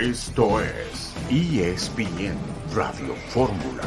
Esto es ESPN Radio Fórmula.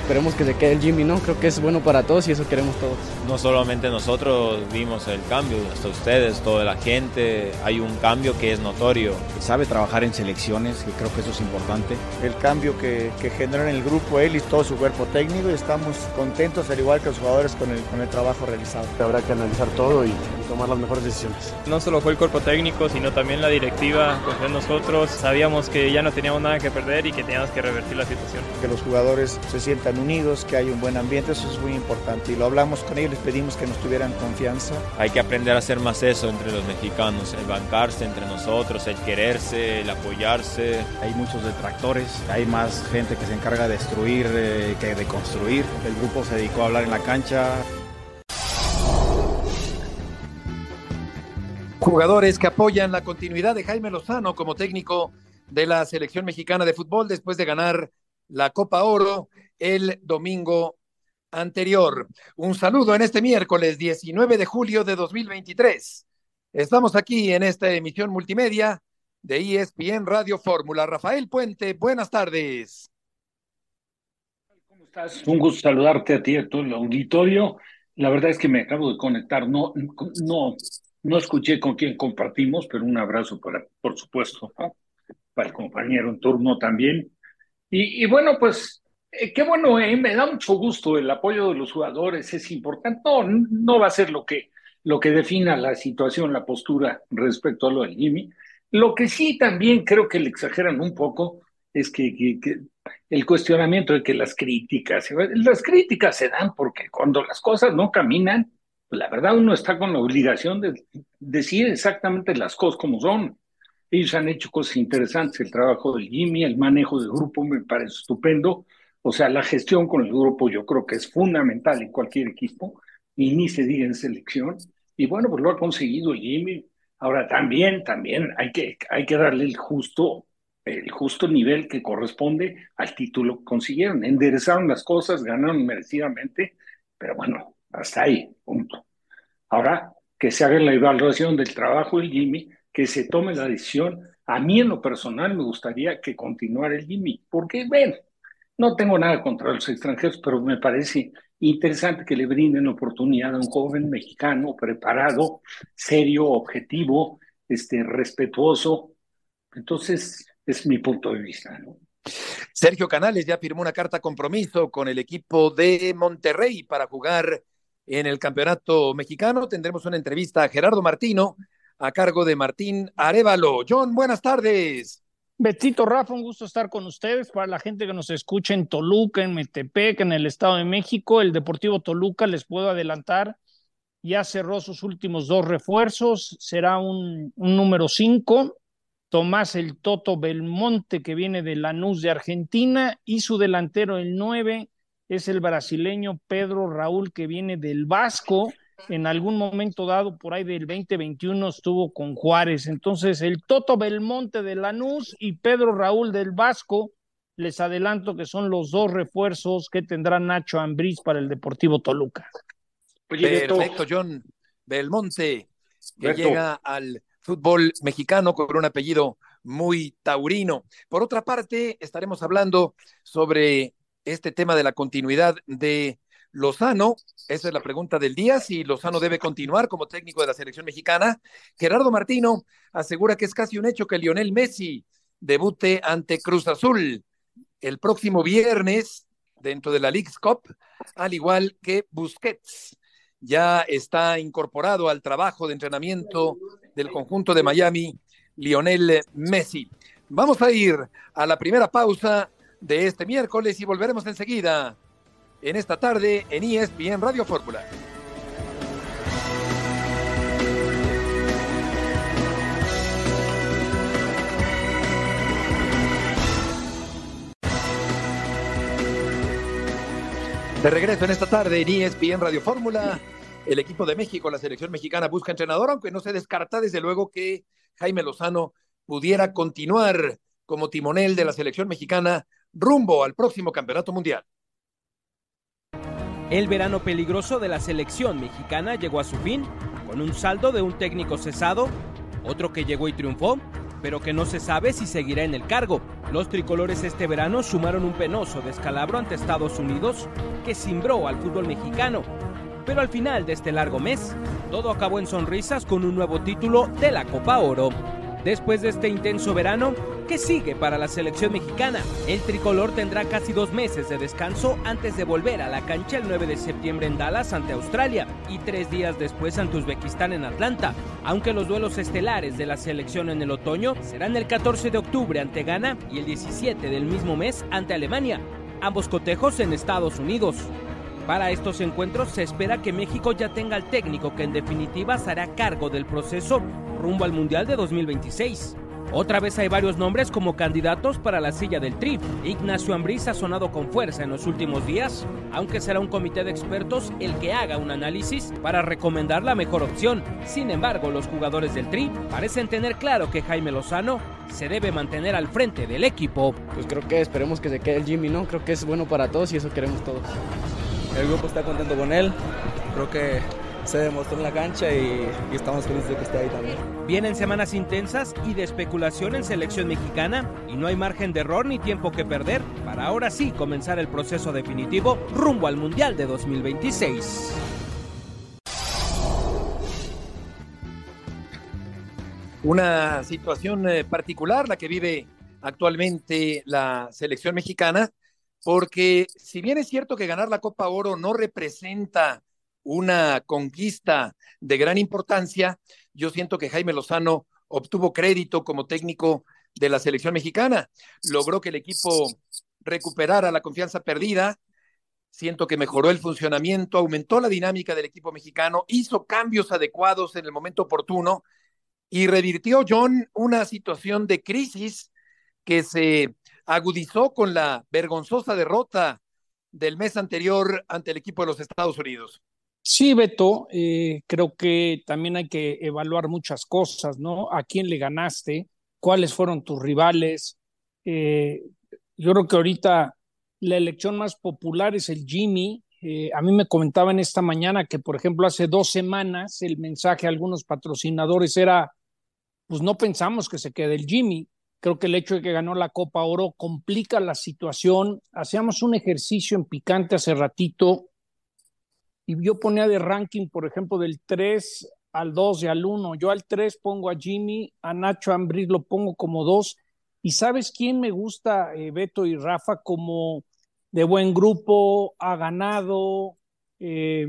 Esperemos que se quede el Jimmy, ¿no? Creo que es bueno para todos y eso queremos todos. No solamente nosotros vimos el cambio, hasta ustedes, toda la gente, hay un cambio que es notorio. Sabe trabajar en selecciones, que creo que eso es importante. El cambio que, que generó en el grupo él y todo su cuerpo técnico y estamos contentos, al igual que los jugadores, con el, con el trabajo realizado. Habrá que analizar todo y, tomar las mejores decisiones. No solo fue el cuerpo técnico, sino también la directiva, confió en nosotros. Sabíamos que ya no teníamos nada que perder y que teníamos que revertir la situación. Que los jugadores se sientan unidos, que hay un buen ambiente, eso es muy importante. Y lo hablamos con ellos, les pedimos que nos tuvieran confianza. Hay que aprender a hacer más eso entre los mexicanos, el bancarse entre nosotros, el quererse, el apoyarse. Hay muchos detractores, hay más gente que se encarga de destruir eh, que de construir. El grupo se dedicó a hablar en la cancha. Jugadores que apoyan la continuidad de Jaime Lozano como técnico de la selección mexicana de fútbol después de ganar la Copa Oro el domingo anterior. Un saludo en este miércoles 19 de julio de 2023. Estamos aquí en esta emisión multimedia de ESPN Radio Fórmula. Rafael Puente, buenas tardes. ¿Cómo estás? Un gusto saludarte a ti y a todo el auditorio. La verdad es que me acabo de conectar. No, no, no escuché con quién compartimos, pero un abrazo para, por supuesto, para el compañero en turno también. Y, bueno, pues eh, qué bueno, eh, me da mucho gusto el apoyo de los jugadores, es importante. No, no va a ser lo que, lo que defina la situación, la postura respecto a lo del Jimmy. Lo que sí también creo que le exageran un poco es que, que, el cuestionamiento de que las críticas, las críticas se dan porque cuando las cosas no caminan, la verdad uno está con la obligación de decir exactamente las cosas como son. Ellos han hecho cosas interesantes, el trabajo del Jimmy, el manejo del grupo me parece estupendo o sea, la gestión con el grupo yo creo que es fundamental en cualquier equipo, y ni se diga en selección. Y bueno, pues lo ha conseguido Jimmy. Ahora también, también hay que, hay que darle el justo, el justo nivel que corresponde al título que consiguieron. Enderezaron las cosas, ganaron merecidamente, pero bueno, hasta ahí, punto. Ahora, que se haga la evaluación del trabajo del Jimmy, que se tome la decisión. A mí en lo personal me gustaría que continuara el Jimmy, porque ven, no tengo nada contra los extranjeros, pero me parece interesante que le brinden oportunidad a un joven mexicano preparado, serio, objetivo, este, respetuoso. Entonces, es mi punto de vista. Sergio Canales ya firmó una carta compromiso con el equipo de Monterrey para jugar en el campeonato mexicano. Tendremos una entrevista a Gerardo Martino a cargo de Martín Arevalo. John, buenas tardes. Betito Rafa, un gusto estar con ustedes. Para la gente que nos escucha en Toluca, en Metepec, en el Estado de México, el Deportivo Toluca, les puedo adelantar, ya cerró sus últimos dos refuerzos, será un, número cinco, Tomás el Toto Belmonte, que viene de Lanús de Argentina, y su delantero, el nueve, es el brasileño Pedro Raúl, que viene del Vasco en algún momento dado por ahí del 2021 estuvo con Juárez. Entonces, el Toto Belmonte de Lanús y Pedro Raúl del Vasco, les adelanto que son los dos refuerzos que tendrá Nacho Ambriz para el Deportivo Toluca. Perfecto, John Belmonte, que llega al fútbol mexicano con un apellido muy taurino. Por otra parte, estaremos hablando sobre este tema de la continuidad de Lozano, esa es la pregunta del día, si Lozano debe continuar como técnico de la selección mexicana. Gerardo Martino asegura que es casi un hecho que Lionel Messi debute ante Cruz Azul el próximo viernes dentro de la League's Cup, al igual que Busquets. Ya está incorporado al trabajo de entrenamiento del conjunto de Miami, Lionel Messi. Vamos a ir a la primera pausa de este miércoles y volveremos enseguida en esta tarde en ESPN Radio Fórmula. De regreso en esta tarde en ESPN Radio Fórmula, el equipo de México, la selección mexicana busca entrenador, aunque no se descarta desde luego que Jaime Lozano pudiera continuar como timonel de la selección mexicana rumbo al próximo campeonato mundial. El verano peligroso de la selección mexicana llegó a su fin con un saldo de un técnico cesado, otro que llegó y triunfó, pero que no se sabe si seguirá en el cargo. Los tricolores este verano sumaron un penoso descalabro ante Estados Unidos que cimbró al fútbol mexicano. Pero al final de este largo mes, todo acabó en sonrisas con un nuevo título de la Copa Oro. Después de este intenso verano, ¿qué sigue para la selección mexicana? El tricolor tendrá casi dos meses de descanso antes de volver a la cancha el 9 de septiembre en Dallas ante Australia y tres días después ante Uzbekistán en Atlanta, aunque los duelos estelares de la selección en el otoño serán el 14 de octubre ante Ghana y el 17 del mismo mes ante Alemania, ambos cotejos en Estados Unidos. Para estos encuentros se espera que México ya tenga al técnico que en definitiva se hará cargo del proceso rumbo al Mundial de 2026. Otra vez hay varios nombres como candidatos para la silla del Tri. Ignacio Ambriz ha sonado con fuerza en los últimos días, aunque será un comité de expertos el que haga un análisis para recomendar la mejor opción. Sin embargo, los jugadores del Tri parecen tener claro que Jaime Lozano se debe mantener al frente del equipo. Pues creo que esperemos que se quede el Jimmy, ¿no? Creo que es bueno para todos y eso queremos todos. El grupo está contento con él. Creo que se demostró en la cancha y, estamos felices de que esté ahí también. Vienen semanas intensas y de especulación en selección mexicana y no hay margen de error ni tiempo que perder para ahora sí comenzar el proceso definitivo rumbo al Mundial de 2026. Una situación eh, particular la que vive actualmente la selección mexicana, porque si bien es cierto que ganar la Copa Oro no representa una conquista de gran importancia, yo siento que Jaime Lozano obtuvo crédito como técnico de la selección mexicana, logró que el equipo recuperara la confianza perdida, siento que mejoró el funcionamiento, aumentó la dinámica del equipo mexicano, hizo cambios adecuados en el momento oportuno y revirtió John una situación de crisis que se agudizó con la vergonzosa derrota del mes anterior ante el equipo de los Estados Unidos. Sí, Beto, eh, creo que también hay que evaluar muchas cosas, ¿no? ¿A quién le ganaste? ¿Cuáles fueron tus rivales? Eh, yo creo que ahorita la elección más popular es el Jimmy. Eh, a mí me comentaban esta mañana que, por ejemplo, hace dos semanas el mensaje a algunos patrocinadores era, pues no pensamos que se quede el Jimmy. Creo que el hecho de que ganó la Copa Oro complica la situación. Hacíamos un ejercicio en picante hace ratito y yo ponía de ranking, por ejemplo, del 3 al 2 y al 1. Yo al 3 pongo a Jimmy, a Nacho Ambris lo pongo como 2. ¿Y sabes quién me gusta, eh, Beto y Rafa, como de buen grupo, ha ganado? Eh,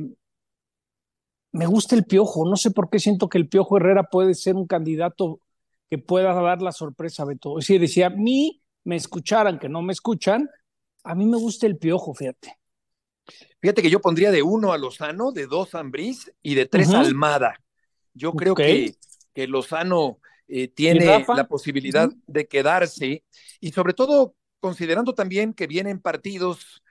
me gusta el Piojo. No sé por qué siento que el Piojo Herrera puede ser un candidato que pueda dar la sorpresa, Beto. Es decir, decía, a mí me escucharan, que no me escuchan, a mí me gusta el Piojo, fíjate. Fíjate que yo pondría de uno a Lozano, de dos a Ambriz y de tres a Almada. Yo creo que, que Lozano eh, tiene la posibilidad de quedarse y sobre todo considerando también que vienen partidos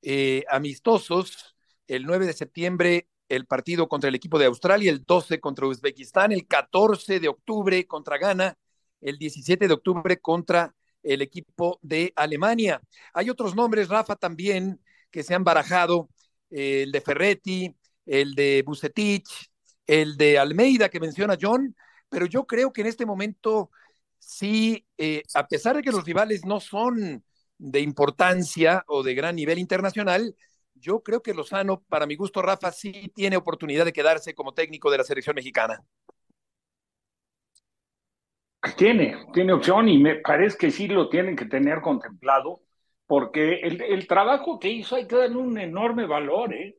eh, amistosos, el 9 de septiembre el partido contra el equipo de Australia, el 12 contra Uzbekistán, el 14 de octubre contra Ghana, el 17 de octubre contra el equipo de Alemania. Hay otros nombres, Rafa, también que se han barajado, eh, el de Ferretti, el de Bucetich, el de Almeida que menciona John, pero yo creo que en este momento sí, eh, a pesar de que los rivales no son de importancia o de gran nivel internacional, yo creo que Lozano, para mi gusto, Rafa, sí tiene oportunidad de quedarse como técnico de la selección mexicana. Tiene, tiene opción y me parece que sí lo tienen que tener contemplado porque el, trabajo que hizo hay que darle un enorme valor, ¿eh?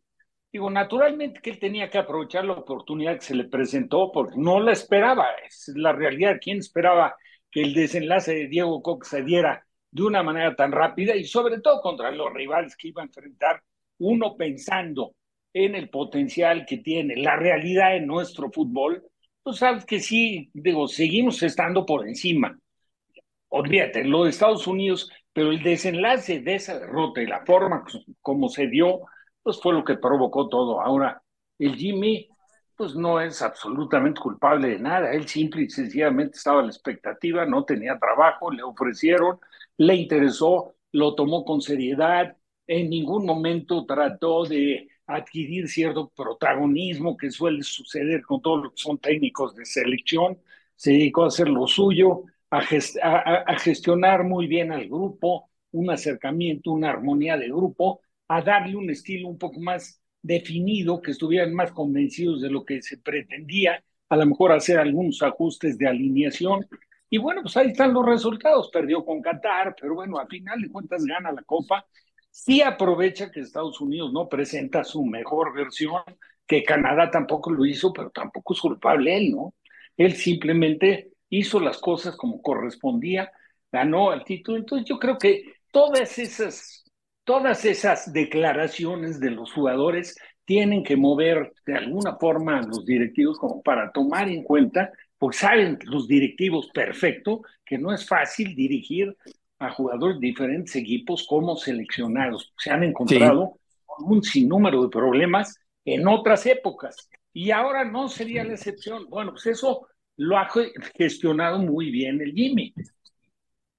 Digo, naturalmente que él tenía que aprovechar la oportunidad que se le presentó porque no la esperaba, es la realidad. ¿Quién esperaba que el desenlace de Diego Cox se diera de una manera tan rápida y sobre todo contra los rivales que iba a enfrentar, uno pensando en el potencial que tiene la realidad en nuestro fútbol? Pues sabes que sí, digo, seguimos estando por encima. Olvídate, lo de Estados Unidos pero el desenlace de esa derrota y la forma como se dio, pues fue lo que provocó todo. Ahora, el Jimmy, pues no es absolutamente culpable de nada. Él simple y sencillamente estaba a la expectativa, no tenía trabajo, le ofrecieron, le interesó, lo tomó con seriedad, en ningún momento trató de adquirir cierto protagonismo que suele suceder con todos los que son técnicos de selección. se dedicó a hacer lo suyo, a, gestionar muy bien al grupo, un acercamiento, una armonía de grupo, a darle un estilo un poco más definido, que estuvieran más convencidos de lo que se pretendía, a lo mejor hacer algunos ajustes de alineación. Y bueno, pues ahí están los resultados. Perdió con Qatar, pero bueno, a final de cuentas gana la Copa. Sí aprovecha que Estados Unidos no presenta su mejor versión, que Canadá tampoco lo hizo, pero tampoco es culpable él, ¿no? Él simplemente hizo las cosas como correspondía, ganó el título. Entonces yo creo que todas esas, todas esas declaraciones de los jugadores tienen que mover de alguna forma a los directivos como para tomar en cuenta, pues saben los directivos perfecto que no es fácil dirigir a jugadores de diferentes equipos como seleccionados. Se han encontrado con un sinnúmero de problemas en otras épocas y ahora no sería la excepción. Bueno, pues eso lo ha gestionado muy bien el Jimmy.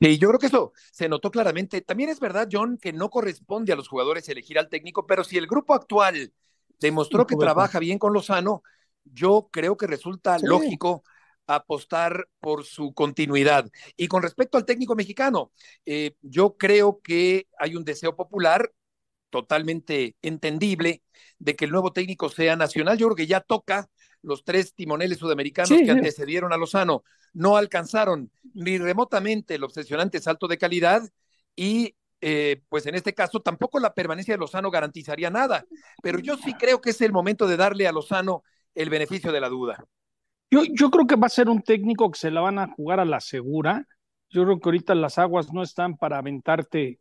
Sí, yo creo que eso se notó claramente. También es verdad, John, que no corresponde a los jugadores elegir al técnico, pero si el grupo actual demostró que trabaja bien con Lozano, yo creo que resulta lógico apostar por su continuidad. Y con respecto al técnico mexicano, eh, yo creo que hay un deseo popular totalmente entendible de que el nuevo técnico sea nacional. Yo creo que ya toca los tres timoneles sudamericanos que antecedieron a Lozano no alcanzaron ni remotamente el obsesionante salto de calidad y eh, pues en este caso tampoco la permanencia de Lozano garantizaría nada, pero yo sí creo que es el momento de darle a Lozano el beneficio de la duda. Yo, yo creo que va a ser un técnico que se la van a jugar a la segura. Yo creo que ahorita las aguas no están para aventarte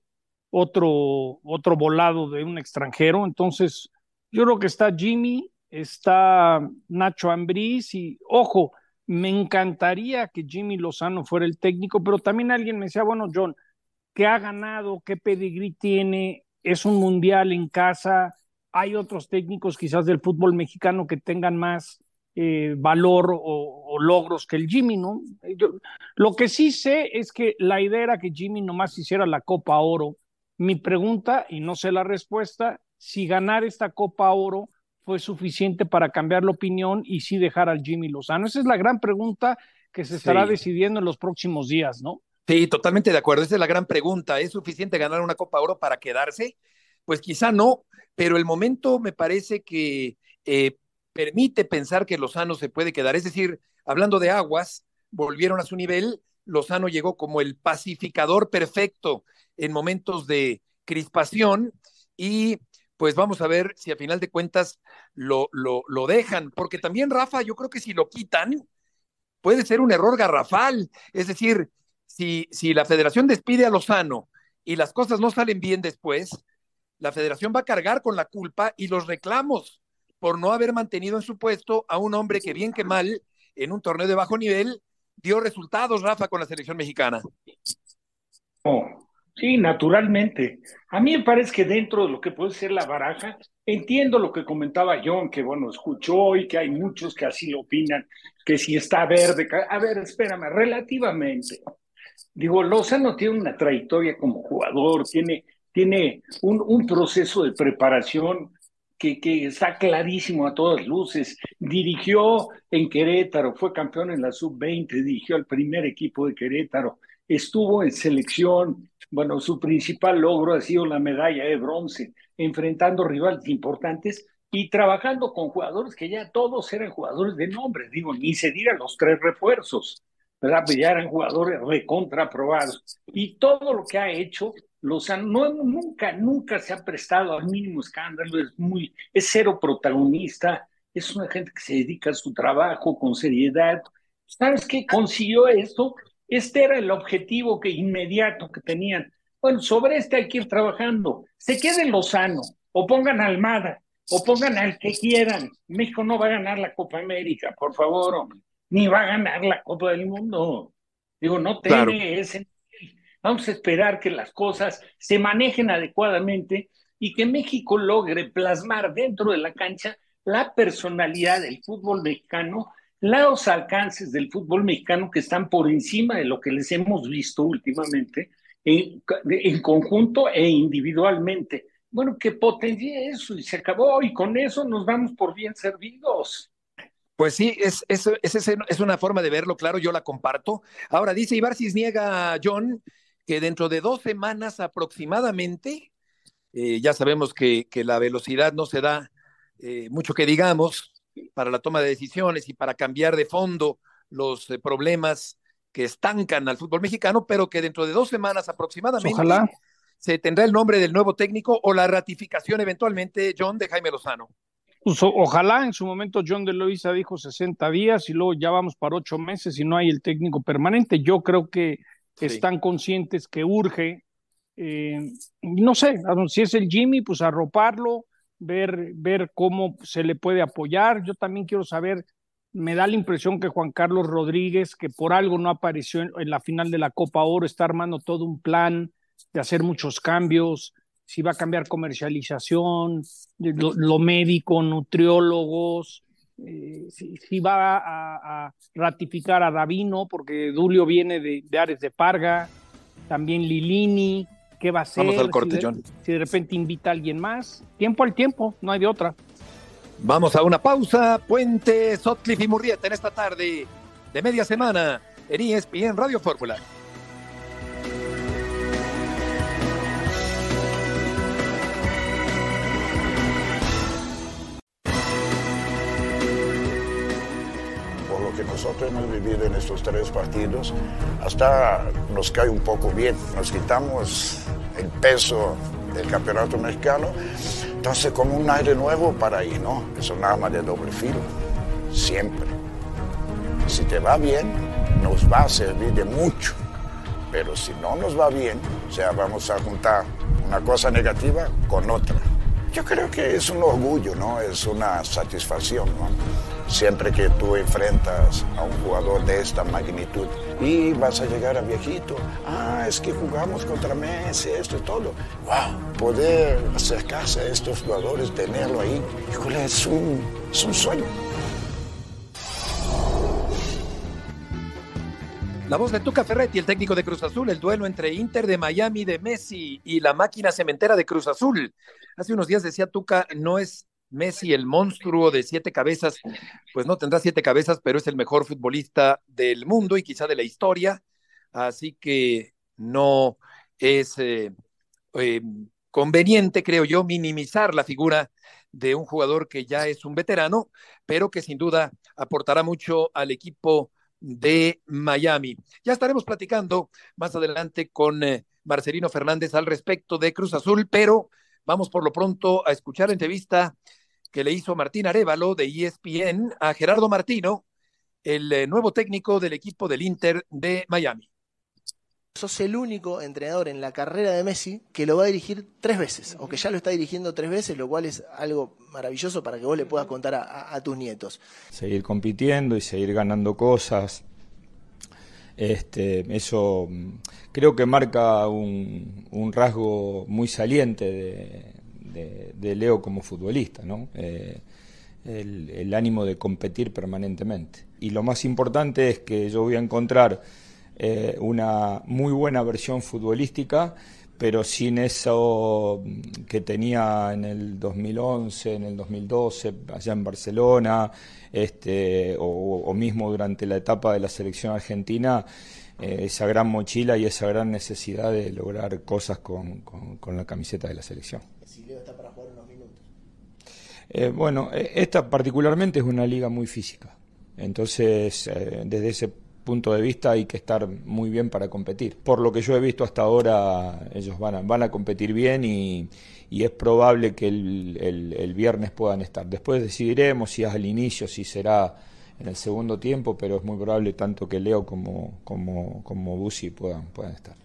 otro, otro volado de un extranjero. Entonces, yo creo que está Jimmy, está Nacho Ambriz y, ojo, me encantaría que Jimmy Lozano fuera el técnico, pero también alguien me decía, bueno, John, ¿qué ha ganado? ¿Qué pedigrí tiene? ¿Es un mundial en casa? ¿Hay otros técnicos quizás del fútbol mexicano que tengan más eh, valor o, logros que el Jimmy, ¿no? lo que sí sé es que la idea era que Jimmy nomás hiciera la Copa Oro. Mi pregunta, y no sé la respuesta, si ganar esta Copa Oro fue suficiente para cambiar la opinión y sí dejar al Jimmy Lozano? Esa es la gran pregunta que se estará decidiendo en los próximos días, ¿no? Sí, totalmente de acuerdo. Esa es la gran pregunta. ¿Es suficiente ganar una Copa Oro para quedarse? Pues quizá no, pero el momento me parece que eh, permite pensar que Lozano se puede quedar. Es decir, hablando de aguas, volvieron a su nivel. Lozano llegó como el pacificador perfecto en momentos de crispación y pues vamos a ver si a final de cuentas lo, lo, lo dejan, porque también Rafa, yo creo que si lo quitan, puede ser un error garrafal. Es decir, si, si la federación despide a Lozano y las cosas no salen bien después, la federación va a cargar con la culpa y los reclamos por no haber mantenido en su puesto a un hombre que bien que mal, en un torneo de bajo nivel, dio resultados, Rafa, con la selección mexicana. Oh, Sí, naturalmente. A mí me parece que dentro de lo que puede ser la baraja, entiendo lo que comentaba John, que bueno, escuchó y que hay muchos que así lo opinan, que si está verde, a ver, espérame, relativamente. Digo, Lozano tiene una trayectoria como jugador, tiene, tiene un, un proceso de preparación que, que, está clarísimo a todas luces. Dirigió en Querétaro, fue campeón en la sub-20, dirigió al primer equipo de Querétaro, estuvo en selección, bueno, su principal logro ha sido la medalla de bronce, enfrentando rivales importantes y trabajando con jugadores que ya todos eran jugadores de nombre, digo, ni se diga los tres refuerzos, ¿verdad? Pues ya eran jugadores recontraprobados. Y todo lo que ha hecho, los no, nunca, nunca se ha prestado al mínimo escándalo, es muy, es cero protagonista, es una gente que se dedica a su trabajo con seriedad. ¿Sabes qué? Consiguió esto este era el objetivo que inmediato que tenían. Bueno, sobre este hay que ir trabajando. Se quede Lozano, o pongan a Almada, o pongan al que quieran. México no va a ganar la Copa América, por favor, ni va a ganar la Copa del Mundo. Digo, no tiene ese. Vamos a esperar que las cosas se manejen adecuadamente y que México logre plasmar dentro de la cancha la personalidad del fútbol mexicano los alcances del fútbol mexicano que están por encima de lo que les hemos visto últimamente, en, conjunto e individualmente. Bueno, que potencie eso y se acabó y con eso nos vamos por bien servidos. Pues sí, es, es, es, es, una forma de verlo, claro, yo la comparto. Ahora dice Ibar Cisniega, John, que dentro de dos semanas aproximadamente, eh, ya sabemos que, que, la velocidad no se da eh, mucho que digamos para la toma de decisiones y para cambiar de fondo los eh, problemas que estancan al fútbol mexicano, pero que dentro de dos semanas aproximadamente se tendrá el nombre del nuevo técnico o la ratificación eventualmente, John, de Jaime Lozano. Pues, ojalá en su momento John de Luisa dijo 60 días y luego ya vamos para ocho meses y no hay el técnico permanente. Yo creo que están conscientes que urge, eh, no sé, si es el Jimmy, pues arroparlo, ver, ver cómo se le puede apoyar. Yo también quiero saber, me da la impresión que Juan Carlos Rodríguez, que por algo no apareció en la final de la Copa Oro, está armando todo un plan de hacer muchos cambios, si va a cambiar comercialización, lo, médico, nutriólogos, eh, si, va a, ratificar a Davino, porque Dulio viene de, de, Ares de Parga, también Lilini, ¿qué va a hacer? Vamos al corte, si de, John. Si de repente invita a alguien más, tiempo al tiempo, no hay de otra. Vamos a una pausa, Puente, Sotcliffe y Murrieta en esta tarde de media semana en ESPN Radio Fórmula. Nosotros hemos vivido en estos tres partidos, hasta nos cae un poco bien, nos quitamos el peso del campeonato mexicano, entonces como un aire nuevo para ahí, ¿no? Es un arma de doble filo, siempre. Si te va bien, nos va a servir de mucho, pero si no nos va bien, o sea, vamos a juntar una cosa negativa con otra. Yo creo que es un orgullo, ¿no? Es una satisfacción, ¿no? Siempre que tú enfrentas a un jugador de esta magnitud y vas a llegar a viejito, ah, es que jugamos contra Messi, esto y todo. Wow, poder acercarse a estos jugadores, tenerlo ahí, híjole, es un, es un sueño. La voz de Tuca Ferretti, el técnico de Cruz Azul, el duelo entre Inter de Miami de Messi y la máquina cementera de Cruz Azul. Hace unos días decía Tuca, no es Messi, el monstruo de siete cabezas, pues no tendrá siete cabezas, pero es el mejor futbolista del mundo y quizá de la historia. Así que no es eh, eh, conveniente, creo yo, minimizar la figura de un jugador que ya es un veterano, pero que sin duda aportará mucho al equipo de Miami. Ya estaremos platicando más adelante con eh, Marcelino Fernández al respecto de Cruz Azul, pero Vamos por lo pronto a escuchar la entrevista que le hizo Martín Arevalo de ESPN a Gerardo Martino, el eh, nuevo técnico del equipo del Inter de Miami. Sos el único entrenador en la carrera de Messi que lo va a dirigir tres veces, o que ya lo está dirigiendo tres veces, lo cual es algo maravilloso para que vos le puedas contar a, tus nietos. Seguir compitiendo y seguir ganando cosas, este, eso mm, creo que marca un, rasgo muy saliente de, Leo como futbolista, ¿no? Eh, el, ánimo de competir permanentemente. Y lo más importante es que yo voy a encontrar eh, una muy buena versión futbolística pero sin eso que tenía en el 2011, en el 2012, allá en Barcelona, este, o, mismo durante la etapa de la selección argentina, eh, esa gran mochila y esa gran necesidad de lograr cosas con, con, la camiseta de la selección. está para jugar unos minutos. Eh, bueno, e, esta particularmente es una liga muy física. Entonces, eh, desde ese punto de vista hay que estar muy bien para competir. Por lo que yo he visto hasta ahora, ellos van a, van a competir bien y, es probable que el, viernes puedan estar. Después decidiremos si es al inicio, si será en el segundo tiempo, pero es muy probable tanto que Leo como, como, como Busi puedan, puedan estar.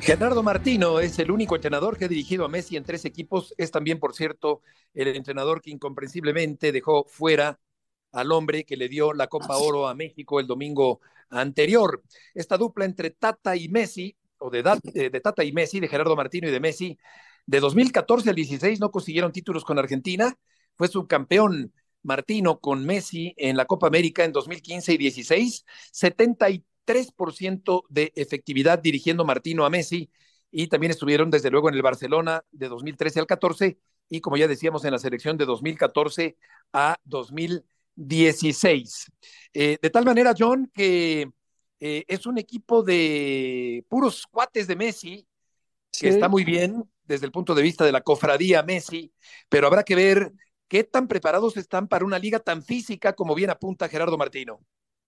Gerardo Martino es el único entrenador que ha dirigido a Messi en tres equipos. Es también, por cierto, el entrenador que incomprensiblemente dejó fuera al hombre que le dio la Copa Oro a México el domingo anterior. Esta dupla entre Tata y Messi, o de, de, Tata y Messi, de Gerardo Martino y de Messi, de 2014 al 16 no consiguieron títulos con Argentina, fue subcampeón Martino con Messi en la Copa América en 2015 y 16, 73% de efectividad dirigiendo Martino a Messi. Y también estuvieron desde luego en el Barcelona de 2013 al 14 y como ya decíamos en la selección de 2014 a 2016. Eh, de tal manera, John, que eh, es un equipo de puros cuates de Messi, que está muy bien desde el punto de vista de la cofradía Messi, pero habrá que ver qué tan preparados están para una liga tan física como bien apunta Gerardo Martino.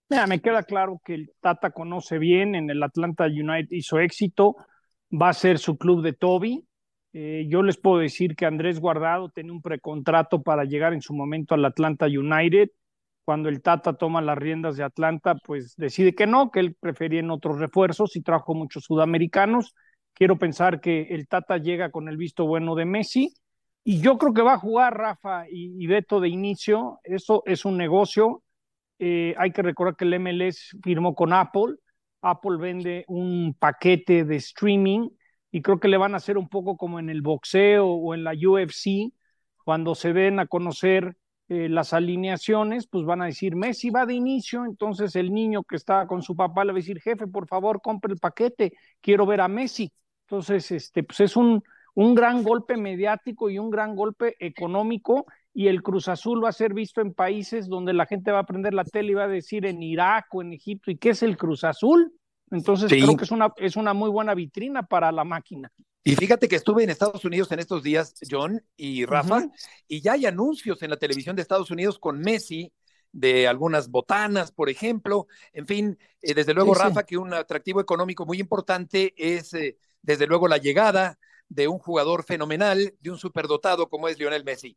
Mira, me queda claro que el Tata conoce bien, en el Atlanta United hizo éxito, va a ser su club de Toby. Eh, yo les puedo decir que Andrés Guardado tenía un precontrato para llegar en su momento al Atlanta United. Cuando el Tata toma las riendas de Atlanta, pues decide que no, que él prefería en otros refuerzos y trajo muchos sudamericanos. Quiero pensar que el Tata llega con el visto bueno de Messi y yo creo que va a jugar Rafa y, y Beto de inicio. Eso es un negocio eh, hay que recordar que el MLS firmó con Apple. Apple vende un paquete de streaming y creo que le van a hacer un poco como en el boxeo o en la UFC, cuando se ven a conocer eh, las alineaciones, pues van a decir, Messi va de inicio, entonces el niño que está con su papá le va a decir, jefe, por favor, compre el paquete, quiero ver a Messi. Entonces, este, pues es un, un gran golpe mediático y un gran golpe económico y el Cruz Azul va a ser visto en países donde la gente va a prender la tele y va a decir en Irak o en Egipto, ¿y qué es el Cruz Azul? Entonces creo que es una, es una muy buena vitrina para la máquina. Y fíjate que estuve en Estados Unidos en estos días, John y Rafa, y ya hay anuncios en la televisión de Estados Unidos con Messi de algunas botanas, por ejemplo. En fin, eh, desde luego, Rafa, que un atractivo económico muy importante es, eh, desde luego, la llegada de un jugador fenomenal, de un superdotado como es Lionel Messi.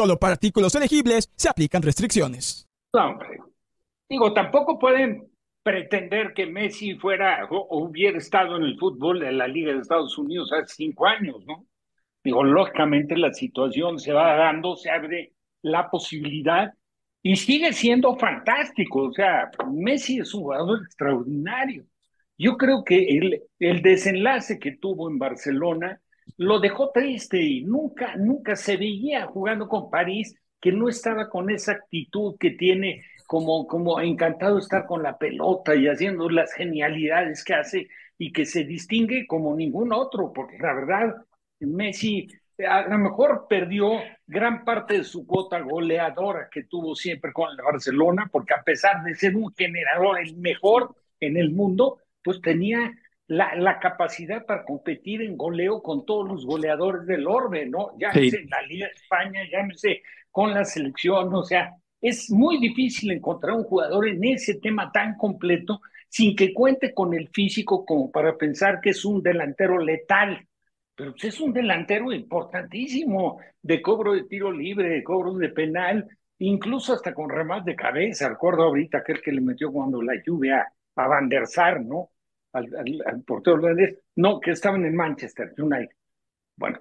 Solo para artículos elegibles se aplican restricciones. hombre. Digo, tampoco pueden pretender que Messi fuera o hubiera estado en el fútbol de la Liga de Estados Unidos hace cinco años, ¿no? Digo, lógicamente la situación se va dando, se abre la posibilidad y sigue siendo fantástico. O sea, Messi es un jugador extraordinario. Yo creo que el, el desenlace que tuvo en Barcelona lo dejó triste y nunca, nunca se veía jugando con París, que no estaba con esa actitud que tiene como, como encantado estar con la pelota y haciendo las genialidades que hace y que se distingue como ningún otro, porque la verdad, Messi a lo mejor perdió gran parte de su cuota goleadora que tuvo siempre con el Barcelona, porque a pesar de ser un generador el mejor en el mundo, pues tenía la, la, capacidad para competir en goleo con todos los goleadores del orbe, ¿no? Ya sí. en la Liga de España, sé con la selección, o sea, es muy difícil encontrar un jugador en ese tema tan completo sin que cuente con el físico como para pensar que es un delantero letal. Pero pues, es un delantero importantísimo de cobro de tiro libre, de cobro de penal, incluso hasta con remate de cabeza. Recuerdo ahorita aquel que le metió cuando la lluvia a Van der Sar, ¿no? Al, al, al portero holandés, no, que estaban en Manchester United. Bueno,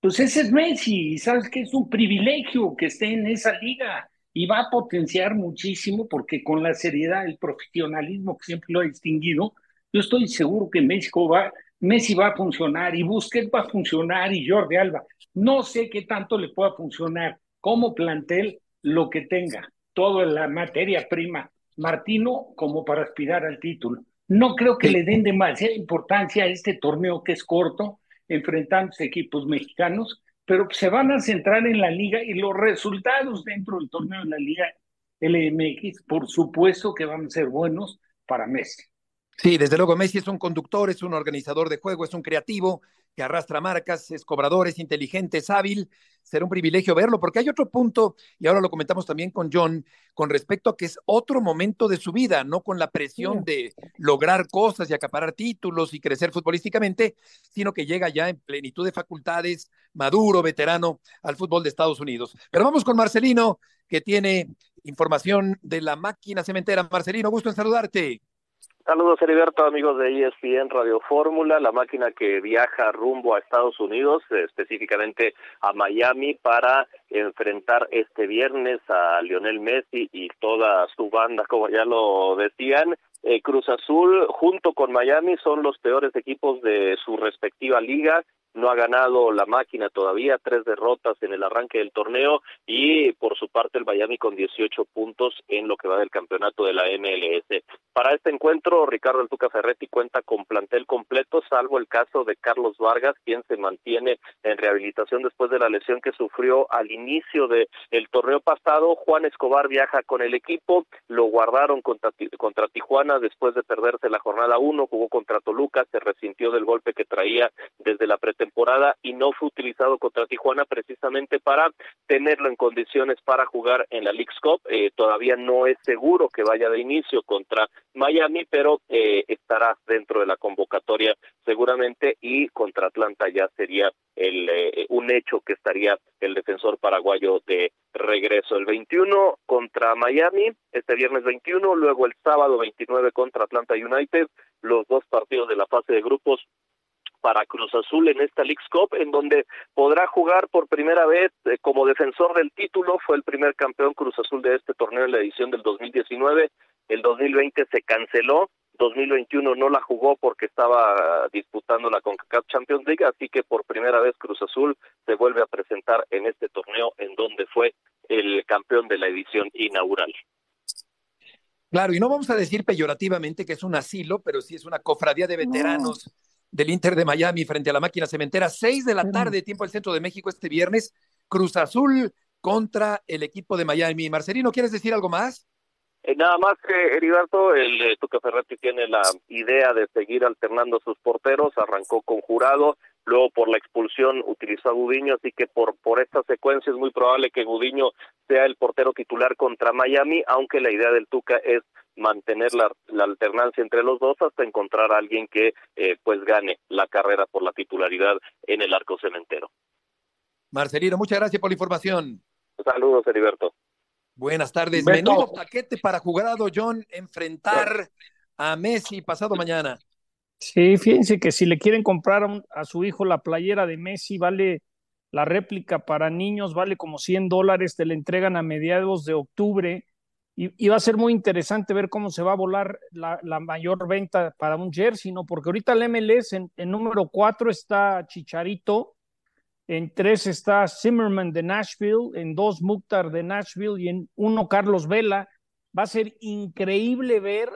pues ese es Messi, y sabes que es un privilegio que esté en esa liga y va a potenciar muchísimo porque con la seriedad, el profesionalismo que siempre lo ha distinguido, yo estoy seguro que México va, Messi va a funcionar y Busquets va a funcionar y Jordi Alba. No sé qué tanto le pueda funcionar como plantel lo que tenga, toda la materia prima, Martino como para aspirar al título. No creo que le den demasiada importancia a este torneo que es corto, enfrentándose equipos mexicanos, pero se van a centrar en la liga y los resultados dentro del torneo de la liga LMX, por supuesto que van a ser buenos para Messi. Sí, desde luego Messi es un conductor, es un organizador de juego, es un creativo que arrastra marcas, es cobrador, es inteligente, es hábil. Será un privilegio verlo, porque hay otro punto, y ahora lo comentamos también con John, con respecto a que es otro momento de su vida, no con la presión de lograr cosas y acaparar títulos y crecer futbolísticamente, sino que llega ya en plenitud de facultades, maduro, veterano al fútbol de Estados Unidos. Pero vamos con Marcelino, que tiene información de la máquina cementera. Marcelino, gusto en saludarte. Saludos, Heriberto, amigos de ESPN Radio Fórmula, la máquina que viaja rumbo a Estados Unidos, específicamente a Miami, para enfrentar este viernes a Lionel Messi y toda su banda, como ya lo decían. Eh, Cruz Azul, junto con Miami, son los peores equipos de su respectiva liga no ha ganado la máquina todavía, tres derrotas en el arranque del torneo y por su parte el Miami con 18 puntos en lo que va del campeonato de la MLS. Para este encuentro, Ricardo El Tuca Ferretti cuenta con plantel completo, salvo el caso de Carlos Vargas, quien se mantiene en rehabilitación después de la lesión que sufrió al inicio del el torneo pasado. Juan Escobar viaja con el equipo, lo guardaron contra, contra Tijuana después de perderse la jornada uno, jugó contra Toluca, se resintió del golpe que traía desde la pretemporada y no fue utilizado contra Tijuana precisamente para tenerlo en condiciones para jugar en la League's Cup. Eh, todavía no es seguro que vaya de inicio contra Miami, pero eh, estará dentro de la convocatoria seguramente y contra Atlanta ya sería el, eh, un hecho que estaría el defensor paraguayo de regreso el 21 contra Miami, este viernes 21, luego el sábado 29 contra Atlanta United, los dos partidos de la fase de grupos para Cruz Azul en esta League Cup, en donde podrá jugar por primera vez eh, como defensor del título. Fue el primer campeón Cruz Azul de este torneo en la edición del 2019. El 2020 se canceló. 2021 no la jugó porque estaba disputando la CONCACAF Champions League, así que por primera vez Cruz Azul se vuelve a presentar en este torneo en donde fue el campeón de la edición inaugural. Claro, y no vamos a decir peyorativamente que es un asilo, pero sí es una cofradía de veteranos del Inter de Miami frente a la máquina cementera. Seis de la tarde, tiempo del centro de México este viernes. Cruz Azul contra el equipo de Miami. Marcelino, ¿quieres decir algo más? Eh, nada más que Heriberto, el eh, Tuca Ferretti tiene la idea de seguir alternando sus porteros, arrancó con Jurado, luego por la expulsión utilizó a Gudiño, así que por, por esta secuencia es muy probable que Gudiño sea el portero titular contra Miami, aunque la idea del Tuca es mantener la, alternancia entre los dos hasta encontrar a alguien que eh, pues gane la carrera por la titularidad en el arco cementero. Marcelino, muchas gracias por la información. Saludos, Heriberto. Buenas tardes. Menudo paquete para jugado, John, enfrentar a Messi pasado mañana. Sí, fíjense que si le quieren comprar a, su hijo la playera de Messi, vale la réplica para niños, vale como 100 dólares, te la entregan a mediados de octubre y, va a ser muy interesante ver cómo se va a volar la, mayor venta para un jersey, ¿no? Porque ahorita el MLS en, número 4 está Chicharito, en 3 está Zimmerman de Nashville, en 2 Mukhtar de Nashville y en 1 Carlos Vela. Va a ser increíble ver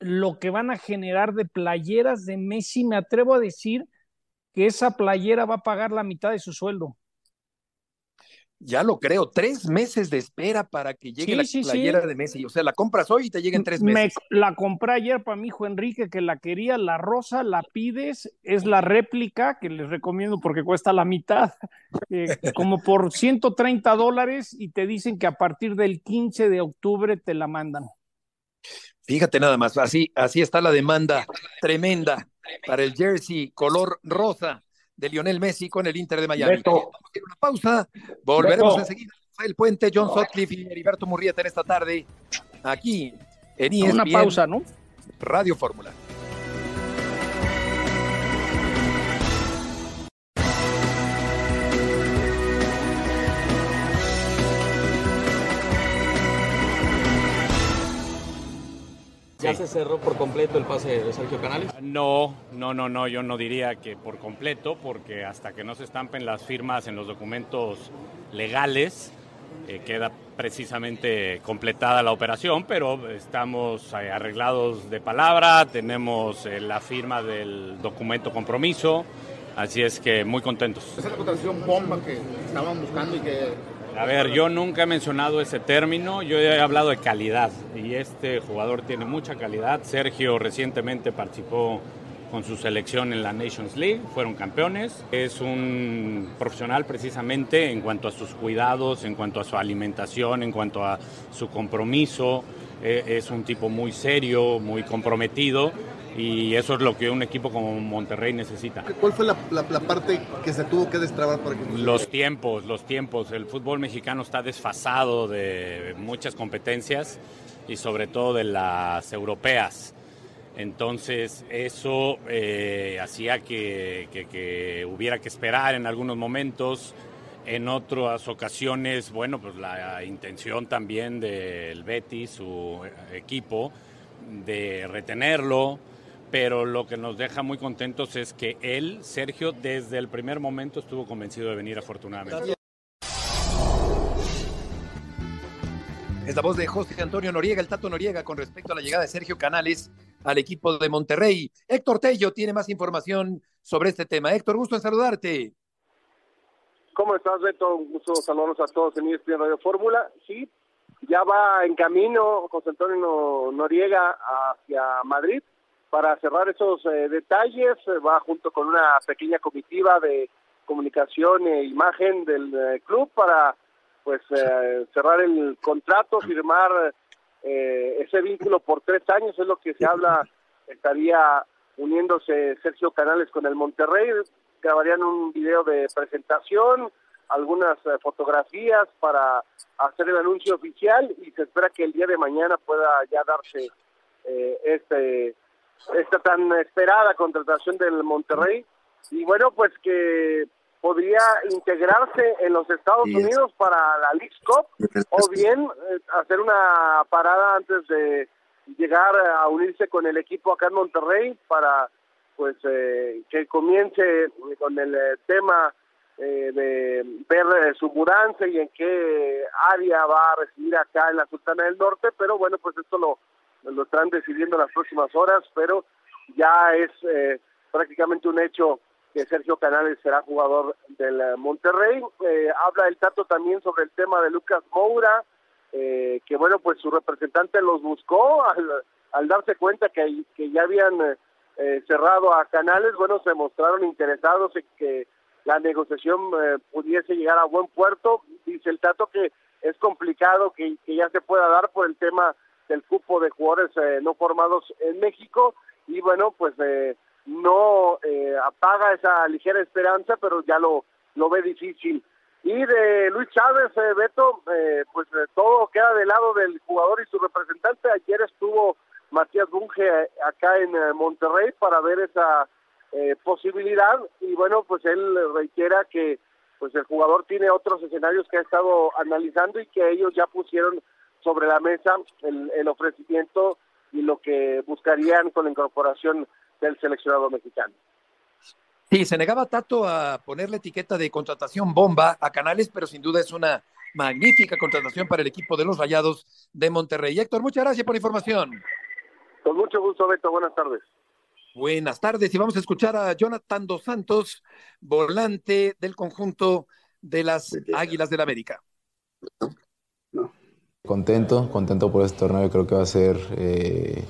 lo que van a generar de playeras de Messi. Me atrevo a decir que esa playera va a pagar la mitad de su sueldo. Ya lo creo, tres meses de espera para que llegue la playera de Messi. O sea, la compras hoy y te llega en tres meses. la compré ayer para mi hijo Enrique, que la quería, la rosa, la pides, es la réplica, que les recomiendo porque cuesta la mitad, eh, como por 130 dólares y te dicen que a partir del 15 de octubre te la mandan. Fíjate nada más, así, así está la demanda tremenda para el jersey color rosa de Lionel Messi con el Inter de Miami. Vamos a una pausa, volveremos enseguida. El Puente, John Sutcliffe y Heriberto Murrieta en esta tarde, aquí en ESPN. Una pausa, ¿no? Radio Fórmula. ¿Ya se cerró por completo el pase de Sergio Canales? No, no, no, no, yo no diría que por completo, porque hasta que no se estampen las firmas en los documentos legales, eh, queda precisamente completada la operación, pero estamos eh, arreglados de palabra, tenemos eh, la firma del documento compromiso, así es que muy contentos. ¿Esa es la contratación bomba que estaban buscando y que A ver, yo nunca he mencionado ese término, yo he hablado de calidad y este jugador tiene mucha calidad. Sergio recientemente participó con su selección en la Nations League, fueron campeones. Es un profesional precisamente en cuanto a sus cuidados, en cuanto a su alimentación, en cuanto a su compromiso. Eh, es un tipo muy serio, muy comprometido y eso es lo que un equipo como Monterrey necesita. ¿Cuál fue la, parte que se tuvo que destrabar para que Los tiempos, los tiempos. El fútbol mexicano está desfasado de muchas competencias y sobre todo de las europeas. Entonces eso eh, hacía que, que, hubiera que esperar en algunos momentos. En otras ocasiones, bueno, pues la intención también del Betis, su equipo, de retenerlo, pero lo que nos deja muy contentos es que él, Sergio, desde el primer momento estuvo convencido de venir afortunadamente. Es la voz de José Antonio Noriega, el Tato Noriega, con respecto a la llegada de Sergio Canales al equipo de Monterrey. Héctor Tello tiene más información sobre este tema. Héctor, gusto en saludarte. ¿Cómo estás, Beto? Un gusto saludarlos a todos en ESPN Radio Fórmula. Sí, ya va en camino José Antonio Noriega hacia Madrid para cerrar esos eh, detalles, eh, va junto con una pequeña comitiva de comunicación e imagen del eh, club para pues cerrar el contrato, firmar ese vínculo por tres años, es lo que se habla, estaría uniéndose Sergio Canales con el Monterrey, grabarían un video de presentación, algunas fotografías para hacer el anuncio oficial y se espera que el día de mañana pueda ya darse este esta tan esperada contratación del Monterrey. Y bueno, pues que podría integrarse en los Estados Unidos para la League Cup o bien eh, hacer una parada antes de llegar a unirse con el equipo acá en Monterrey para pues eh, que comience con el eh, tema de ver su mudanza y en qué área va a residir acá en la Sultana del Norte, pero bueno, pues esto lo lo están decidiendo en las próximas horas, pero ya es eh, prácticamente un hecho que Sergio Canales será jugador del eh, Monterrey. Eh, habla el Tato también sobre el tema de Lucas Moura, que bueno, pues su representante los buscó al, darse cuenta que, ya habían cerrado a Canales, bueno, se mostraron interesados en que la negociación pudiese llegar a buen puerto. Dice el Tato que es complicado que ya se pueda dar por el tema del cupo de jugadores eh, no formados en México y bueno, pues eh, no eh, apaga esa ligera esperanza, pero ya lo, lo ve difícil. Y de Luis Chávez, Beto, pues todo queda del lado del jugador y su representante. Ayer estuvo Matías Bunge acá en Monterrey para ver esa posibilidad y bueno, pues él reitera que pues el jugador tiene otros escenarios que ha estado analizando y que ellos ya pusieron sobre la mesa el, ofrecimiento y lo que buscarían con la incorporación del seleccionado mexicano. Sí, se negaba Tato a poner la etiqueta de contratación bomba a Canales, pero sin duda es una magnífica contratación para el equipo de los Rayados de Monterrey. Héctor, muchas gracias por la información. Con mucho gusto, Beto. Buenas tardes. Buenas tardes y vamos a escuchar a Jonathan Dos Santos, volante del conjunto de las Águilas del América. Contento, contento por este torneo, creo que va a ser eh,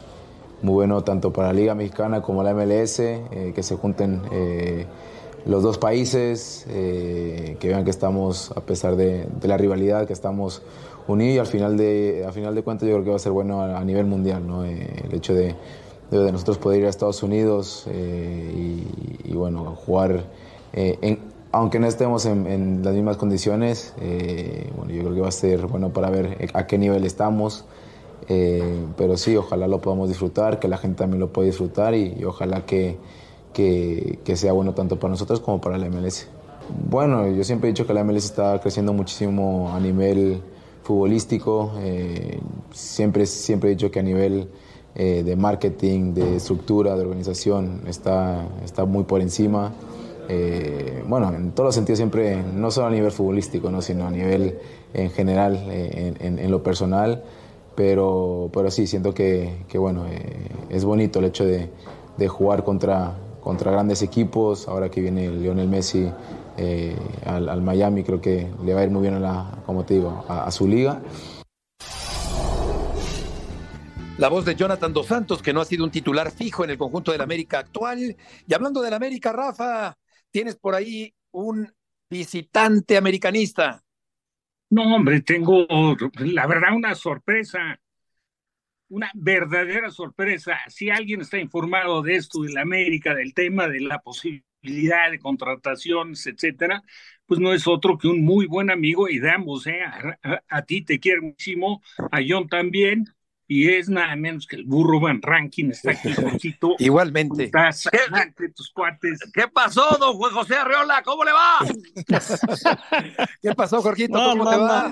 muy bueno tanto para la Liga Mexicana como la MLS, eh, que se junten eh, los dos países, que vean que estamos, a pesar de, la rivalidad, que estamos unidos y al final de, al final de cuentas yo creo que va a ser bueno a, nivel mundial, ¿no? el hecho de, de, nosotros poder ir a Estados Unidos y, y, bueno, jugar en, aunque no estemos en, las mismas condiciones, eh, bueno, yo creo que va a ser bueno para ver a qué nivel estamos. Eh, pero sí, ojalá lo podamos disfrutar, que la gente también lo pueda disfrutar y, ojalá que, que, sea bueno tanto para nosotros como para la MLS. Bueno, yo siempre he dicho que la MLS está creciendo muchísimo a nivel futbolístico. Eh, siempre, siempre he dicho que a nivel de marketing, de estructura, de organización, está, está muy por encima. Eh, bueno, en todos los sentidos siempre, no solo a nivel futbolístico, ¿no? sino a nivel en general, en, lo personal, pero, pero sí, siento que, bueno, eh, es bonito el hecho de, jugar contra, contra grandes equipos, ahora que viene Lionel Messi eh, al, Miami, creo que le va a ir muy bien, a la, como a, su liga. La voz de Jonathan Dos Santos, que no ha sido un titular fijo en el conjunto del América actual. Y hablando del América, Rafa, tienes por ahí un visitante americanista. No, hombre, tengo, la verdad, una sorpresa, una verdadera sorpresa. Si alguien está informado de esto, del América, del tema de la posibilidad de contrataciones, etcétera, pues no es otro que un muy buen amigo y de ambos, ¿eh? a, ti te quiero muchísimo, a John también, y es nada menos que el burro Van Ranking está aquí, Jorgito. Igualmente. ¿Qué, tus cuates. ¿Qué pasó, don Juan José Arreola? ¿Cómo le va? ¿Qué pasó, Jorgito? ¿Cómo te va?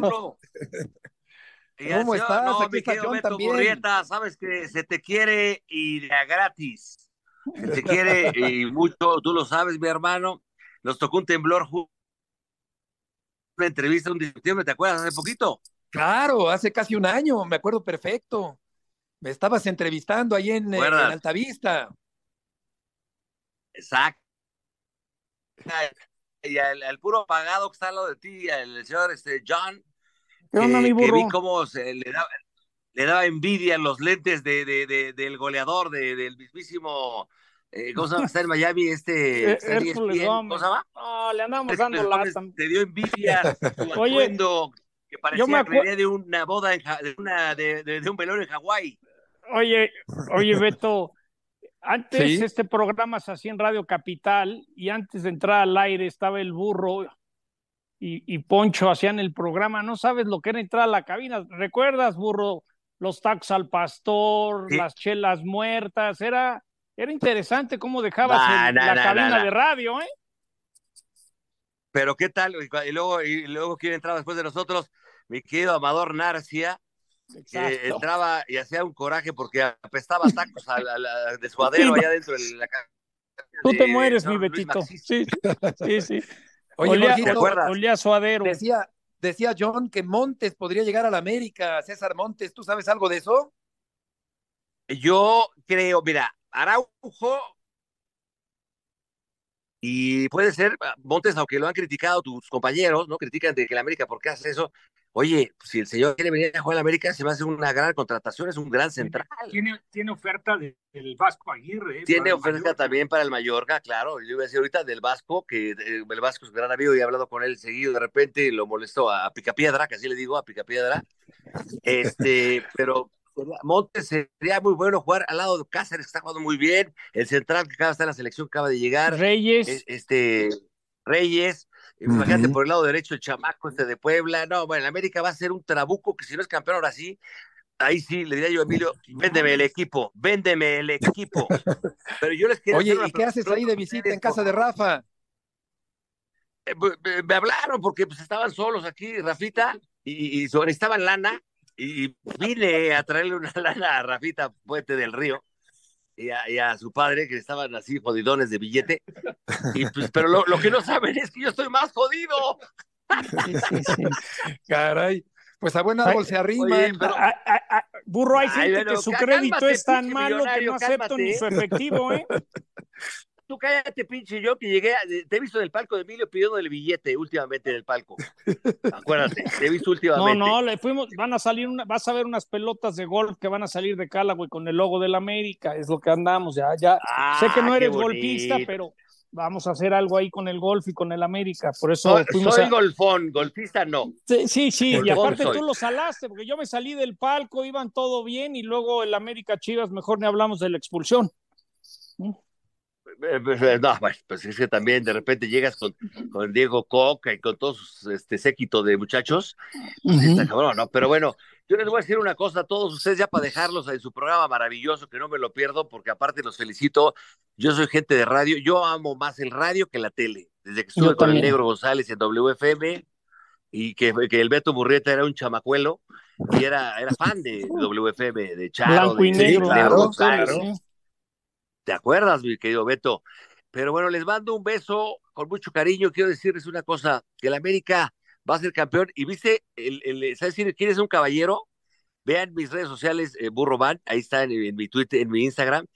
¿Cómo estás? No, Aquí está John también. sabes que se te quiere y de gratis. Se te quiere y mucho, tú lo sabes, mi hermano. Nos tocó un temblor, una entrevista, un directivo, ¿te acuerdas? Hace poquito. Claro, hace casi un año, me acuerdo perfecto. Me estabas entrevistando ahí en, en Altavista. Exacto. Y el, puro pagado que está al lado de ti, el señor este, John, que, vi cómo se le daba, le daba envidia los lentes de, de, del goleador, del mismísimo eh, ¿cómo se llama? Está en Miami este. E-, ¿Cómo se llama? No, le andamos dando lata. Te dio envidia Oye, que parecía que de una boda, en, de, una, de, de, un velón en Hawái. Oye, oye, Beto, antes este programa se hacía en Radio Capital y antes de entrar al aire estaba el burro y, y, Poncho hacían el programa. No sabes lo que era entrar a la cabina. ¿Recuerdas, burro? Los tacos al pastor, las chelas muertas. Era, era interesante cómo dejabas la cabina de radio, ¿eh? Pero qué tal, y luego, y luego quién entraba después de nosotros, mi querido Amador Narcia, que entraba y hacía un coraje porque apestaba tacos de suadero allá dentro de la casa. Tú te mueres, mi Betito. Sí, sí, sí. Oye, olía, suadero. Decía, decía John que Montes podría llegar a la América, César Montes, ¿tú sabes algo de eso? Yo creo, mira, Araujo y puede ser, Montes, aunque lo han criticado tus compañeros, ¿no? Critican de que la América, ¿por qué hace eso? Oye, si el señor quiere venir a jugar a la América, se va a hacer una gran contratación, es un gran central. Tiene, tiene oferta del Vasco Aguirre. ¿eh? Tiene oferta también para el Mallorca, claro. Yo iba a decir ahorita del Vasco, que eh, el Vasco es un gran amigo y he hablado con él seguido. De repente lo molestó a, a Picapiedra, que así le digo, a Picapiedra. Este, pero Montes sería muy bueno jugar al lado de Cáceres, que está jugando muy bien. El central que acaba de estar en la selección acaba de llegar. Reyes. Este, Reyes. Imagínate por el lado derecho el chamaco este de Puebla. No, bueno, América va a ser un trabuco que si no es campeón ahora sí, ahí sí le diría yo a Emilio, véndeme el equipo, véndeme el equipo. Pero yo les quiero Oye, ¿y qué haces ahí de visita en casa de Rafa? Eh, me hablaron porque pues estaban solos aquí, Rafita, y, y necesitaban lana y vine a traerle una lana a Rafita Puente del Río y a, su padre, que estaban así jodidones de billete. Y pues, pero lo, que no saben es que yo estoy más jodido. Caray. Pues a buen árbol se arrima. burro, hay gente que su crédito es tan malo que no acepto ni su efectivo, ¿eh? tú cállate, pinche yo, que llegué, te he visto en el palco de Emilio pidiendo el billete últimamente en el palco. Acuérdate, te he visto últimamente. No, no, le fuimos, van a salir, una, vas a ver unas pelotas de golf que van a salir de Callaway con el logo del América, es lo que andamos, ya, ya. sé que no ah, eres golfista, pero vamos a hacer algo ahí con el golf y con el América, por eso soy, fuimos soy golfón, golfista no. Sí, sí, y aparte tú lo salaste, porque yo me salí del palco, iban todo bien, y luego el América Chivas, mejor ni hablamos de la expulsión. Eh, pues, eh, no, pues es que también de repente llegas con, con Diego Coca y con todos este séquito de muchachos. ¿no? Pero bueno, yo les voy a decir una cosa a todos ustedes ya para dejarlos en su programa maravilloso, que no me lo pierdo, porque aparte los felicito. Yo soy gente de radio, yo amo más el radio que la tele. Desde que estuve con el Negro González en WFM y que, que el Beto Burrieta era un chamacuelo y era, era fan de WFM, de Charo, de, negro, claro, ¿Te acuerdas, mi querido Beto? Pero bueno, les mando un beso con mucho cariño. Quiero decirles una cosa, que el América va a ser campeón. Y viste, el, el, ¿sabes quién es un caballero? Vean mis redes sociales, eh, Burro Van, ahí está en, mi Twitter, en mi Instagram.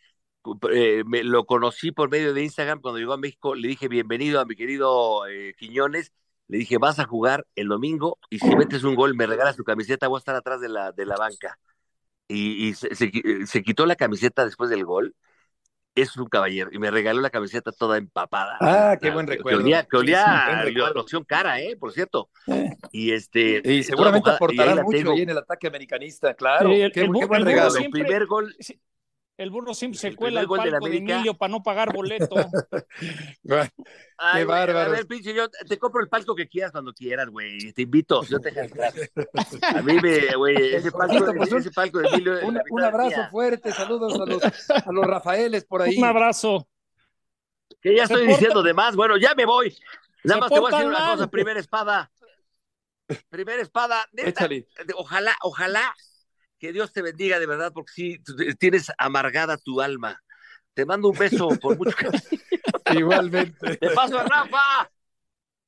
eh, me, lo conocí por medio de Instagram cuando llegó a México, le dije bienvenido a mi querido eh, Quiñones, le dije vas a jugar el domingo y si metes un gol me regalas tu camiseta, voy a estar atrás de la, de la banca. Y, se, quitó la camiseta después del gol es un caballero y me regaló la camiseta toda empapada. Ah, qué buen recuerdo. Que olía, que olía la opción cara, ¿eh? Por cierto. Y este. Y seguramente aportará mucho ahí en el ataque americanista, claro. Sí, el, qué, el, qué, buen el regalo. Siempre, el primer gol. El burro siempre se cuela al palco de, de Emilio para no pagar boleto. Ay, qué bárbaro. A ver, pinche, yo te compro el palco que quieras cuando quieras, güey. Te invito, yo te entrar. A mí me, güey, ese palco, Pues un- ese palco de Emilio. Un, abrazo mía. fuerte, saludos a los, a los Rafaeles por ahí. Un abrazo. Que ya estoy porta- diciendo de más. Bueno, ya me voy. Nada Se más te voy a decir una cosa. Primera espada. Primera espada. Neta, Échale. ojalá, ojalá que Dios te bendiga de verdad, porque sí, tienes amargada tu alma. Te mando un beso por mucho cariño. Igualmente. Te paso a Rafa.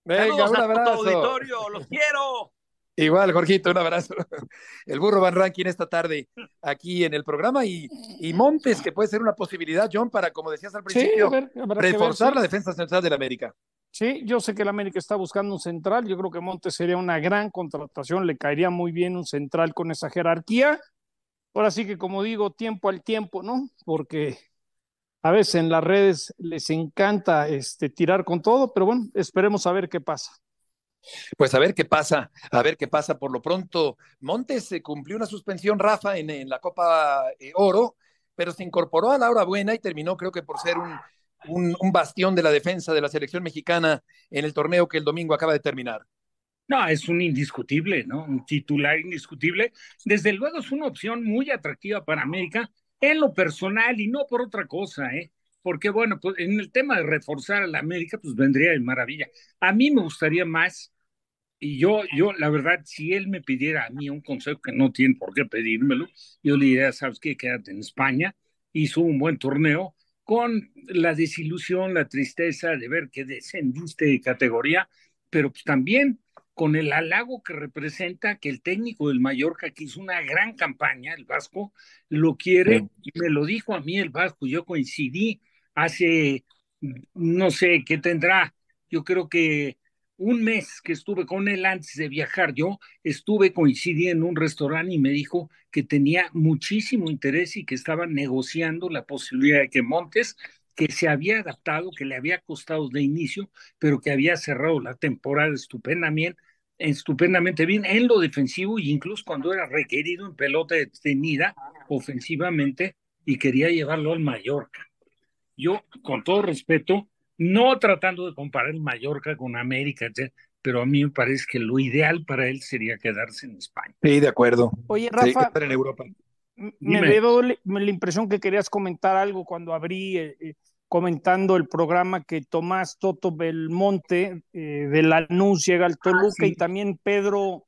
Venga, Saludos un a todo tu abrazo. auditorio. Los quiero. Igual, Jorgito, un abrazo. El burro Van Rankin esta tarde aquí en el programa y, y Montes, que puede ser una posibilidad, John, para, como decías al Sí, principio, ver, ver, reforzar sí. la defensa central del América. Sí, yo sé que el América está buscando un central. Yo creo que Montes sería una gran contratación. Le caería muy bien un central con esa jerarquía. Ahora sí que, como digo, tiempo al tiempo, ¿no? Porque a veces en las redes les encanta este, tirar con todo, pero bueno, esperemos a ver qué pasa. Pues a ver qué pasa, a ver qué pasa. Por lo pronto, Montes se cumplió una suspensión, Rafa, en, la Copa eh, Oro, pero se incorporó a la hora buena y terminó, creo que por ser un, un bastión de la defensa de la selección mexicana en el torneo que el domingo acaba de terminar. No, es un indiscutible, ¿no? Un titular indiscutible. Desde luego es una opción muy atractiva para América en lo personal y no por otra cosa, ¿eh? Porque bueno, pues en el tema de reforzar a la América, pues vendría de maravilla. A mí me gustaría más, y yo, yo, la verdad, si él me pidiera a mí un consejo que no tiene por qué pedírmelo, yo le diría, ¿sabes qué? Quédate en España, hizo un buen torneo, con la desilusión, la tristeza de ver que descendiste de categoría, pero pues también con el halago que representa que el técnico del Mallorca, que hizo una gran campaña, el Vasco, lo quiere, y me lo dijo a mí el Vasco, yo coincidí hace, no sé, ¿qué tendrá? Yo creo que un mes que estuve con él antes de viajar, yo estuve, coincidí en un restaurante y me dijo que tenía muchísimo interés y que estaban negociando la posibilidad de que Montes, que se había adaptado, que le había costado de inicio, pero que había cerrado la temporada estupendamente, estupendamente bien en lo defensivo e incluso cuando era requerido en pelota detenida ofensivamente y quería llevarlo al Mallorca. Yo, con todo respeto, no tratando de comparar el Mallorca con América, pero a mí me parece que lo ideal para él sería quedarse en España. Sí, de acuerdo. Oye, Rafa, estar en Europa. me dio la impresión que querías comentar algo cuando abrí eh, eh, comentando el programa que Tomás Toto Belmonte eh, de Lanús llega al Toluca y también Pedro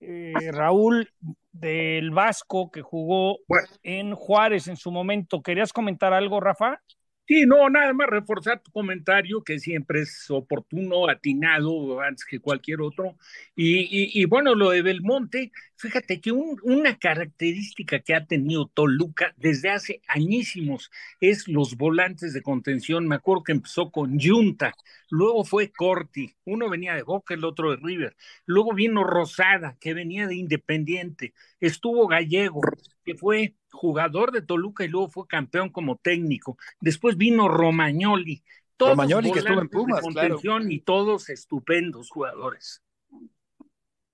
eh, Raúl del Vasco que jugó en Juárez en su momento. ¿Querías comentar algo, Rafa? Sí, no, nada más reforzar tu comentario, que siempre es oportuno, atinado, antes que cualquier otro. Y, y, y bueno, lo de Belmonte, fíjate que un- una característica que ha tenido Toluca desde hace añísimos es los volantes de contención. Me acuerdo que empezó con Junta, luego fue Corti, uno venía de Boca, el otro de River, luego vino Rosada, que venía de Independiente, estuvo Gallego, que fue jugador de Toluca y luego fue campeón como técnico. Después vino Romagnoli. Todos Romagnoli, que estuvo en Pumas, claro. contención y todos estupendos jugadores.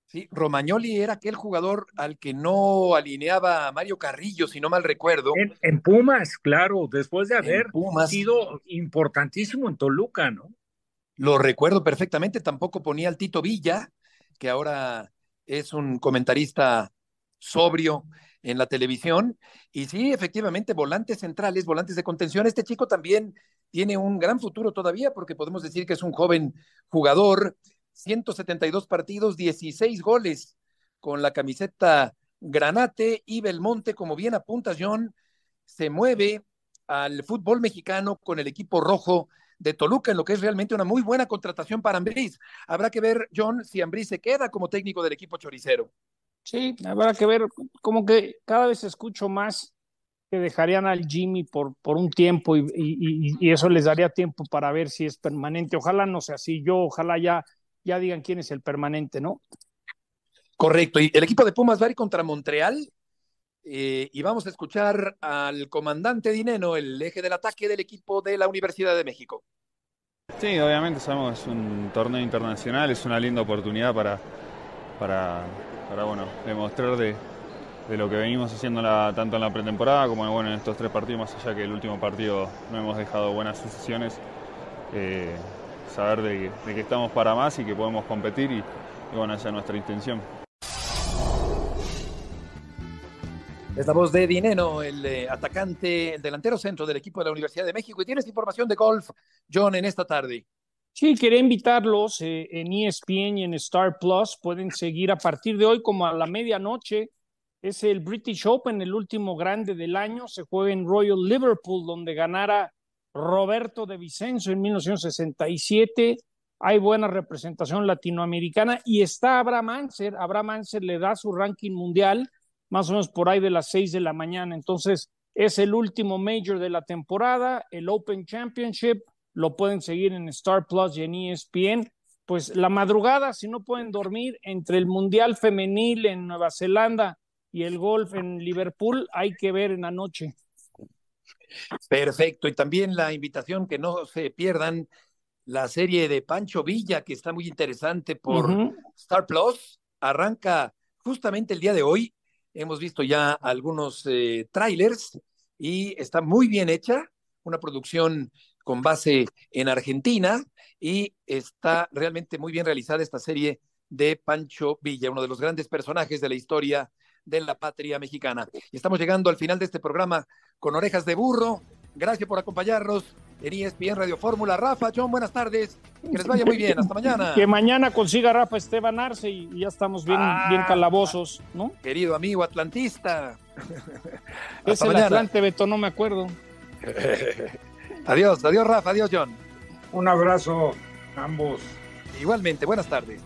Sí, Romagnoli era aquel jugador al que no alineaba a Mario Carrillo, si no mal recuerdo. En, en Pumas, claro, después de haber sido importantísimo en Toluca, ¿no? Lo recuerdo perfectamente, tampoco ponía al Tito Villa, que ahora es un comentarista sobrio en la televisión. Y sí, efectivamente, volantes centrales, volantes de contención. Este chico también tiene un gran futuro todavía, porque podemos decir que es un joven jugador, 172 partidos, 16 goles con la camiseta Granate y Belmonte, como bien apunta John, se mueve al fútbol mexicano con el equipo rojo de Toluca, en lo que es realmente una muy buena contratación para Ambriz. Habrá que ver, John, si Ambriz se queda como técnico del equipo choricero. Sí, habrá que ver, como que cada vez escucho más que dejarían al Jimmy por, por un tiempo y, y, eso les daría tiempo para ver si es permanente. Ojalá no sea así. Yo, ojalá ya, ya digan quién es el permanente, ¿no? Correcto. Y el equipo de Pumas va a ir contra Montreal. Eh, y vamos a escuchar al comandante Dineno, el eje del ataque del equipo de la Universidad de México. Sí, obviamente sabemos que es un torneo internacional, es una linda oportunidad para, para, para bueno, demostrar de, lo que venimos haciendo tanto en la pretemporada como en estos tres partidos, más allá que el último partido no hemos dejado buenas sucesiones, eh, saber de, que estamos para más y que podemos competir y, bueno, esa es nuestra intención. Es la voz de Dineno, el eh, atacante, el delantero centro del equipo de la Universidad de México. Y tienes información de golf, John, en esta tarde. Sí, quería invitarlos eh, en ESPN y en Star Plus. Pueden seguir a partir de hoy como a la medianoche es el British Open, el último grande del año. Se juega en Royal Liverpool, donde ganara Roberto de Vicenzo en 1967. Hay buena representación latinoamericana y está Abraham Anser. Abraham Anser le da su ranking mundial, más o menos por ahí de las seis de la mañana. Entonces, es el último major de la temporada, el Open Championship. Lo pueden seguir en Star Plus y en ESPN. Pues la madrugada, si no pueden dormir, entre el Mundial Femenil en Nueva Zelanda y el golf en Liverpool hay que ver en la noche. Perfecto. Y también la invitación que no se pierdan la serie de Pancho Villa, que está muy interesante por Star Plus. Arranca justamente el día de hoy. Hemos visto ya algunos eh, trailers y está muy bien hecha. Una producción con base en Argentina y está realmente muy bien realizada esta serie de Pancho Villa, uno de los grandes personajes de la historia de la patria mexicana. Y estamos llegando al final de este programa con orejas de burro. Gracias por acompañarnos en ESPN Radio Fórmula. Rafa, John, buenas tardes. Que les vaya muy bien. Hasta mañana. Que mañana consiga Rafa Esteban Arce y, ya estamos bien, ah, bien calabozos, ¿no? Querido amigo atlantista. es el Atlante, Beto, no me acuerdo. adiós, adiós Rafa, adiós John. Un abrazo a ambos. Igualmente, buenas tardes.